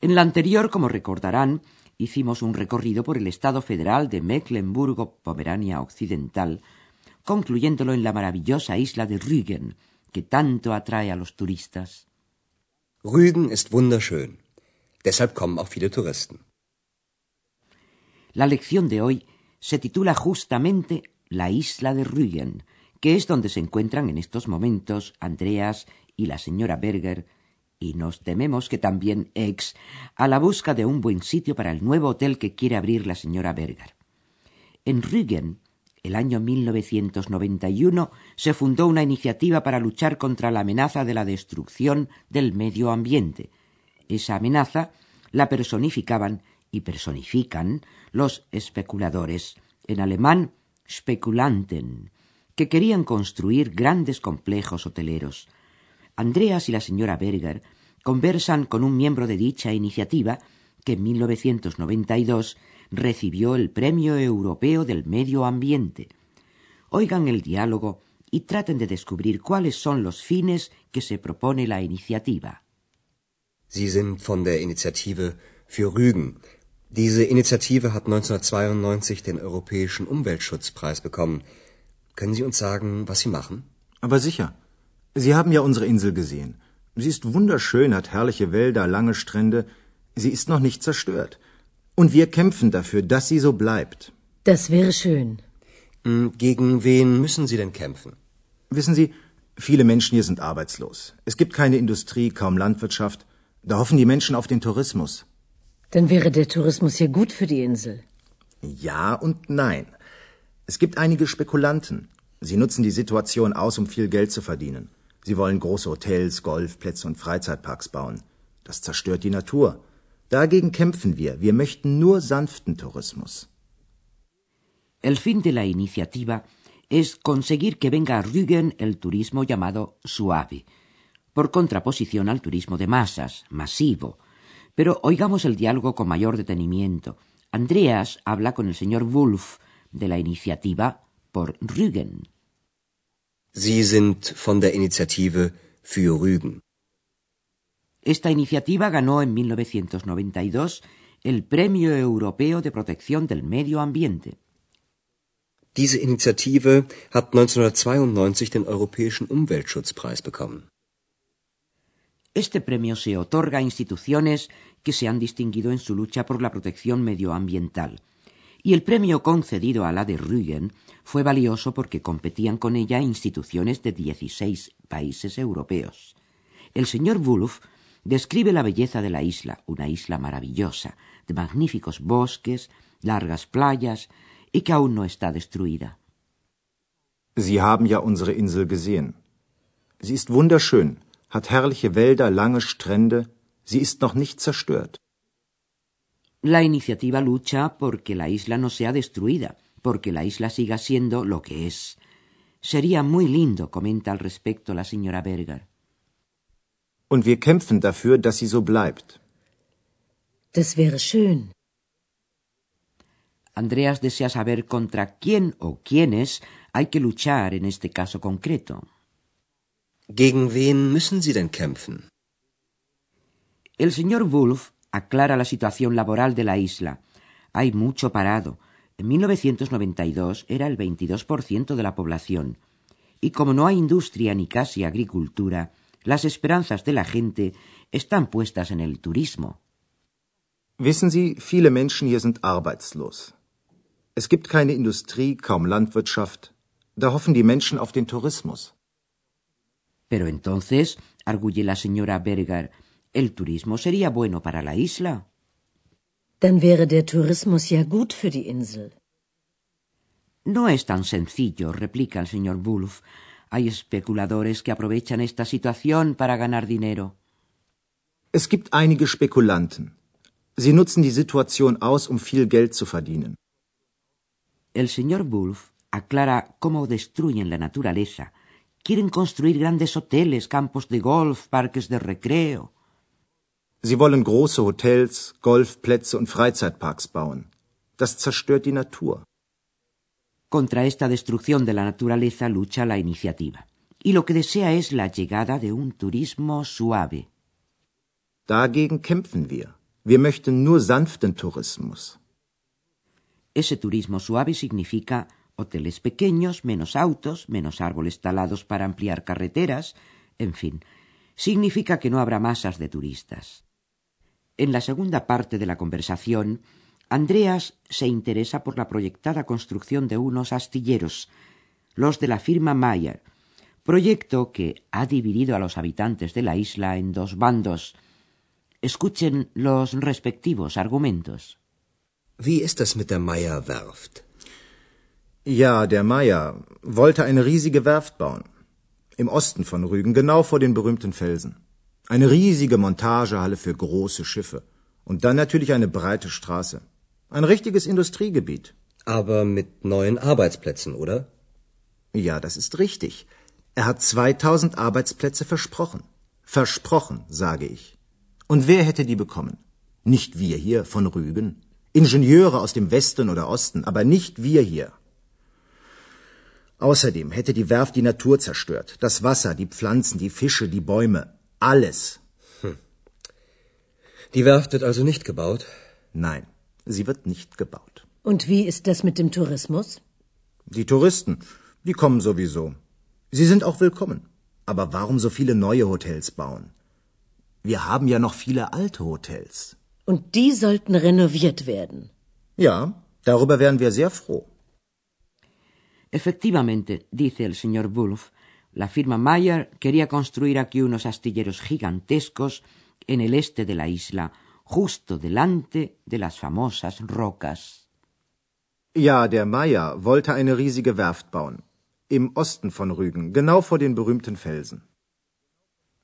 En la anterior, como recordarán, hicimos un recorrido por el Estado federal de Mecklenburgo-Pomerania Occidental, concluyéndolo en la maravillosa isla de Rügen, que tanto atrae a los turistas. Rügen ist wunderschön. Deshalb kommen auch viele Touristen. La lección de hoy se titula justamente La isla de Rügen, que es donde se encuentran en estos momentos Andreas y la señora Berger, y nos tememos que también Ex, a la busca de un buen sitio para el nuevo hotel que quiere abrir la señora Berger. En Rügen, el año 1991, se fundó una iniciativa para luchar contra la amenaza de la destrucción del medio ambiente. Esa amenaza la personificaban y personifican los especuladores, en alemán Spekulanten, que querían construir grandes complejos hoteleros. Andreas y la señora Berger conversan con un miembro de dicha iniciativa que en 1992 recibió el Premio Europeo del Medio Ambiente. Oigan el diálogo y traten de descubrir cuáles son los fines que se propone la iniciativa. Sie sind von der Initiative für Rügen. Diese Initiative hat 1992 den Europäischen Umweltschutzpreis bekommen. Können Sie uns sagen, was Sie machen? Aber sicher. Sie haben ja unsere Insel gesehen. Sie ist wunderschön, hat herrliche Wälder, lange Strände. Sie ist noch nicht zerstört. Und wir kämpfen dafür, dass sie so bleibt. Das wäre schön. Hm, Gegen wen müssen Sie denn kämpfen? Wissen Sie, viele Menschen hier sind arbeitslos. Es gibt keine Industrie, kaum Landwirtschaft. Da hoffen die Menschen auf den Tourismus. Dann wäre der Tourismus hier gut für die Insel. Ja und nein. Es gibt einige Spekulanten. Sie nutzen die Situation aus, um viel Geld zu verdienen. Sie wollen große Hotels, Golfplätze und Freizeitparks bauen. Das zerstört die Natur. Dagegen kämpfen wir. Wir möchten nur sanften Tourismus. El fin de la iniciativa es conseguir que venga a Rügen el turismo llamado suave, por contraposición al turismo de masas, masivo. Pero oigamos el diálogo con mayor detenimiento. Andreas habla con el señor Wolf de la iniciativa por Rügen. Sie sind von der Initiative für Rügen. Esta iniciativa ganó en 1992 el Premio Europeo de Protección del Medio Ambiente. Diese Initiative hat 1992 den Europäischen Umweltschutzpreis bekommen. Este premio se otorga a instituciones que se han distinguido en su lucha por la protección medioambiental. Y el premio concedido a la de Rügen fue valioso porque competían con ella instituciones de 16 países europeos. El señor Wolf describe la belleza de la isla, una isla maravillosa, de magníficos bosques, largas playas y que aún no está destruida. Sie haben ja unsere Insel gesehen. Sie ist wunderschön, hat herrliche Wälder, lange Strände. Sie ist noch nicht zerstört. La iniciativa lucha porque la isla no sea destruida, porque la isla siga siendo lo que es. Sería muy lindo, comenta al respecto la señora Berger. Und wir kämpfen dafür, dass sie so bleibt. Das wäre schön. Andreas desea saber contra quién o quiénes hay que luchar en este caso concreto. Gegen wen müssen Sie denn kämpfen? El señor Wolf aclara la situación laboral de la isla. Hay mucho parado. En 1992 era el 22% de la población. Y como no hay industria ni casi agricultura, las esperanzas de la gente están puestas en el turismo. Wissen Sie, viele Menschen hier sind arbeitslos. Es gibt keine Industrie, kaum Landwirtschaft. Da hoffen die Menschen auf den Tourismus. Pero entonces, arguye la señora Berger, el turismo sería bueno para la isla. Dann wäre der Tourismus ja gut für die Insel. No es tan sencillo, replica el señor Wolf. Hay especuladores que aprovechan esta situación para ganar dinero. Es gibt einige Spekulanten. Sie nutzen die Situation aus, um viel Geld zu verdienen. El señor Wolf aclara cómo destruyen la naturaleza. Quieren construir grandes hoteles, campos de golf, parques de recreo. Sie wollen große Hotels, Golfplätze und Freizeitparks bauen. Das zerstört die Natur. Contra esta destrucción de la naturaleza lucha la iniciativa. Y lo que desea es la llegada de un turismo suave. Dagegen kämpfen wir. Wir möchten nur sanften Tourismus. Ese turismo suave significa hoteles pequeños, menos autos, menos árboles talados para ampliar carreteras, en fin, significa que no habrá masas de turistas. En la segunda parte de la conversación, Andreas se interesa por la proyectada construcción de unos astilleros, los de la firma Mayer, proyecto que ha dividido a los habitantes de la isla en dos bandos. Escuchen los respectivos argumentos. Wie ist das mit der Meyer Werft? Ja, der Meier wollte eine riesige Werft bauen. Im Osten von Rügen, genau vor den berühmten Felsen. Eine riesige Montagehalle für große Schiffe. Und dann natürlich eine breite Straße. Ein richtiges Industriegebiet. Aber mit neuen Arbeitsplätzen, oder? Ja, das ist richtig. Er hat 2000 Arbeitsplätze versprochen. Versprochen, sage ich. Und wer hätte die bekommen? Nicht wir hier von Rügen. Ingenieure aus dem Westen oder Osten, aber nicht wir hier. Außerdem hätte die Werft die Natur zerstört. Das Wasser, die Pflanzen, die Fische, die Bäume. Alles. Hm. Die Werft wird also nicht gebaut? Nein, sie wird nicht gebaut. Und wie ist das mit dem Tourismus? Die Touristen, die kommen sowieso. Sie sind auch willkommen. Aber warum so viele neue Hotels bauen? Wir haben ja noch viele alte Hotels. Und die sollten renoviert werden. Ja, darüber wären wir sehr froh. Efectivamente, dice el señor Wolf, la firma Mayer quería construir aquí unos astilleros gigantescos en el este de la isla, justo delante de las famosas rocas. Ja, der Mayer wollte eine riesige Werft bauen. Im Osten von Rügen, genau vor den berühmten Felsen.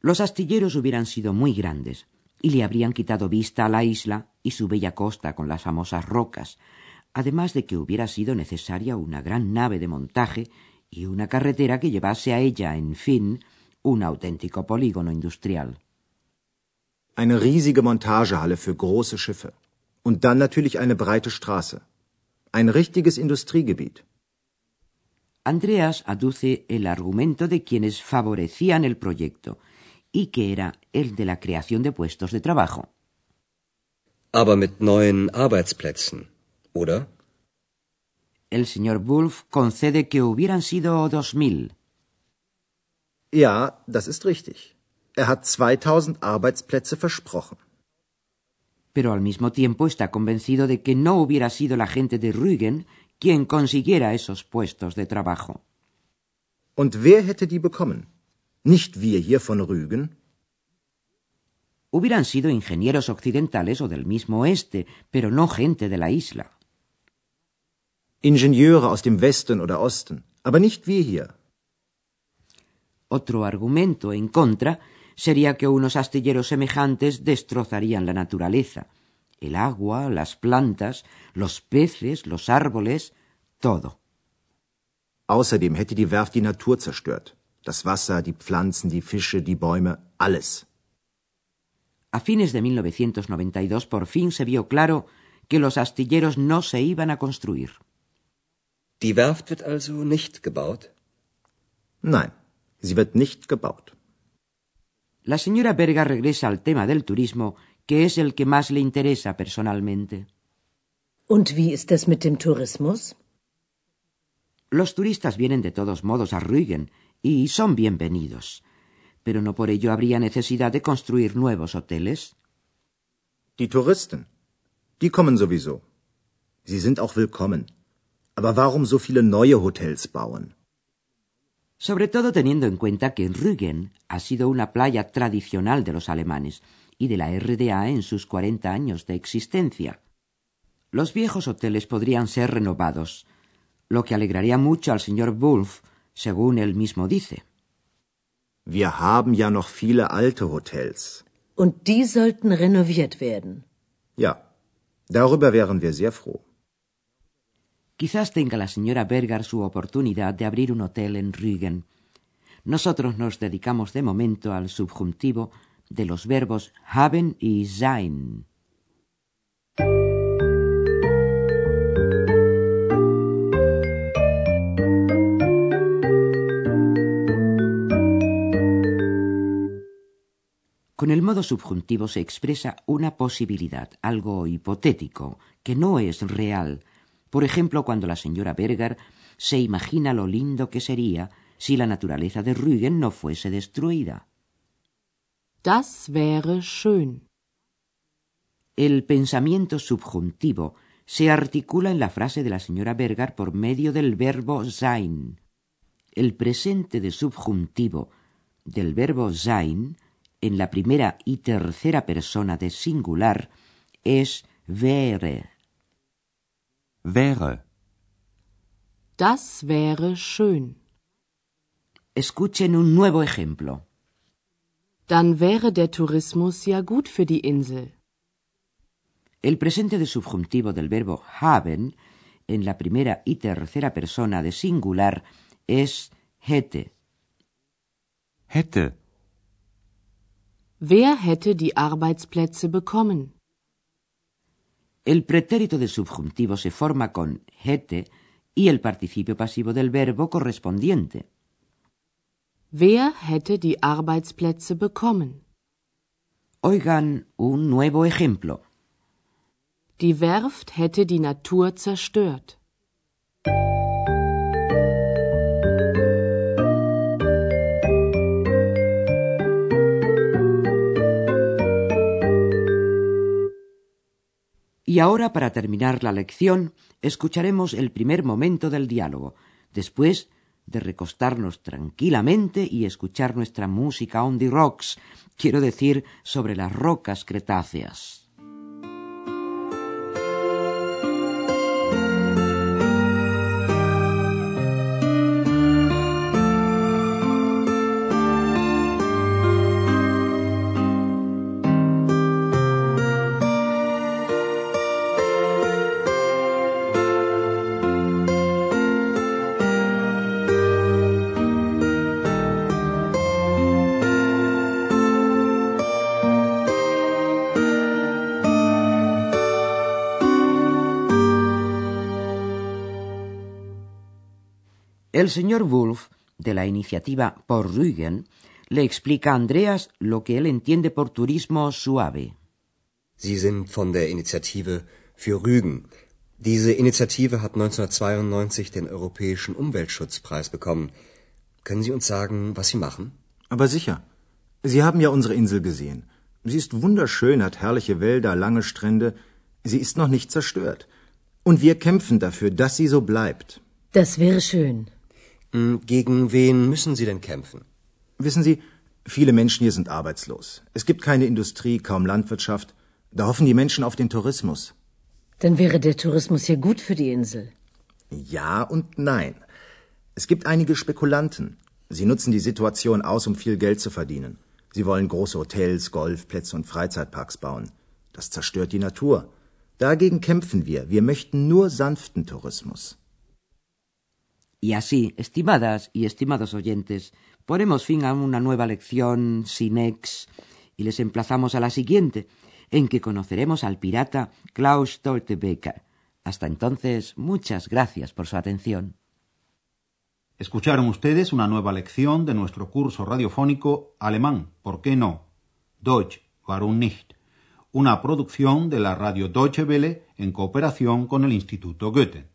Los astilleros hubieran sido muy grandes y le habrían quitado vista a la isla y su bella costa con las famosas rocas, además de que hubiera sido necesaria una gran nave de montaje y una carretera que llevase a ella, en fin, un auténtico polígono industrial. Eine riesige Montagehalle für große Schiffe. Und dann natürlich eine breite Straße. Ein richtiges Industriegebiet. Andreas aduce el argumento de quienes favorecían el proyecto y que era el de la creación de puestos de trabajo. Aber mit neuen Arbeitsplätzen, oder? El señor Wolf concede que hubieran sido dos mil. Ja, das ist richtig. Er hat 2000 Arbeitsplätze versprochen. Pero al mismo tiempo está convencido de que no hubiera sido la gente de Rügen quien consiguiera esos puestos de trabajo. Und wer hätte die bekommen? Nicht wir hier von Rügen? Hubieran sido ingenieros occidentales o del mismo oeste, pero no gente de la isla. Ingenieure aus dem Westen oder Osten, aber nicht wir hier. Otro argumento en contra sería que unos astilleros semejantes destrozarían la naturaleza, el agua, las plantas, los peces, los árboles, todo. Außerdem hätte die Werft die Natur zerstört. Das Wasser, die Pflanzen, die Fische, die Bäume, alles. A fines de 1992 por fin se vio claro que los astilleros no se iban a construir. Die Werft wird also nicht gebaut? Nein, sie wird nicht gebaut. La señora Berga regresa al tema del turismo, que es el que más le interesa personalmente. Und wie ist das mit dem Tourismus? Los turistas vienen de todos modos a Rügen y son bienvenidos, pero no por ello habría necesidad de construir nuevos hoteles. Die Touristen, die kommen sowieso. Sie sind auch willkommen. Aber warum so viele neue Hotels bauen? Sobre todo teniendo en cuenta que Rügen ha sido una playa tradicional de los alemanes y de la RDA en sus 40 años de existencia. Los viejos hoteles podrían ser renovados, lo que alegraría mucho al señor Wolf, según él mismo dice. Wir haben ja noch viele alte Hotels. Und die sollten renoviert werden. Ja, darüber wären wir sehr froh. Quizás tenga la señora Berger su oportunidad de abrir un hotel en Rügen. Nosotros nos dedicamos de momento al subjuntivo de los verbos haben y sein. Con el modo subjuntivo se expresa una posibilidad, algo hipotético, que no es real. Por ejemplo, cuando la señora Berger se imagina lo lindo que sería si la naturaleza de Rügen no fuese destruida. Das wäre schön. El pensamiento subjuntivo se articula en la frase de la señora Berger por medio del verbo sein. El presente de subjuntivo del verbo sein en la primera y tercera persona de singular es wäre. Wäre. Das wäre schön. Escuchen un nuevo ejemplo. Dann wäre der Tourismus ja gut für die Insel. El presente de subjuntivo del verbo haben en la primera y tercera persona de singular es hätte. Hätte. Wer hätte die Arbeitsplätze bekommen? El pretérito de subjuntivo se forma con hätte y el participio pasivo del verbo correspondiente. Wer hätte die Arbeitsplätze bekommen? Oigan un nuevo ejemplo. Die Werft hätte die Natur zerstört. Y ahora, para terminar la lección, escucharemos el primer momento del diálogo. Después de recostarnos tranquilamente y escuchar nuestra música on the rocks, quiero decir sobre las rocas cretáceas. El señor Wolf, de la iniciativa Por Rügen, le explica a Andreas lo que él entiende por turismo suave. Sie sind von der Initiative für Rügen. Diese Initiative hat 1992 den Europäischen Umweltschutzpreis bekommen. Können Sie uns sagen, was Sie machen? Aber sicher. Sie haben ja unsere Insel gesehen. Sie ist wunderschön, hat herrliche Wälder, lange Strände. Sie ist noch nicht zerstört. Und wir kämpfen dafür, dass sie so bleibt. Das wäre schön. Hm, Gegen wen müssen Sie denn kämpfen? Wissen Sie, viele Menschen hier sind arbeitslos. Es gibt keine Industrie, kaum Landwirtschaft. Da hoffen die Menschen auf den Tourismus. Dann wäre der Tourismus ja gut für die Insel. Ja und nein. Es gibt einige Spekulanten. Sie nutzen die Situation aus, um viel Geld zu verdienen. Sie wollen große Hotels, Golfplätze und Freizeitparks bauen. Das zerstört die Natur. Dagegen kämpfen wir. Wir möchten nur sanften Tourismus. Y así, estimadas y estimados oyentes, ponemos fin a una nueva lección sin ex y les emplazamos a la siguiente, en que conoceremos al pirata Klaus Stoltebeker. Hasta entonces, muchas gracias por su atención. Escucharon ustedes una nueva lección de nuestro curso radiofónico Alemán, ¿por qué no? Deutsch, warum nicht? Una producción de la radio Deutsche Welle en cooperación con el Instituto Goethe.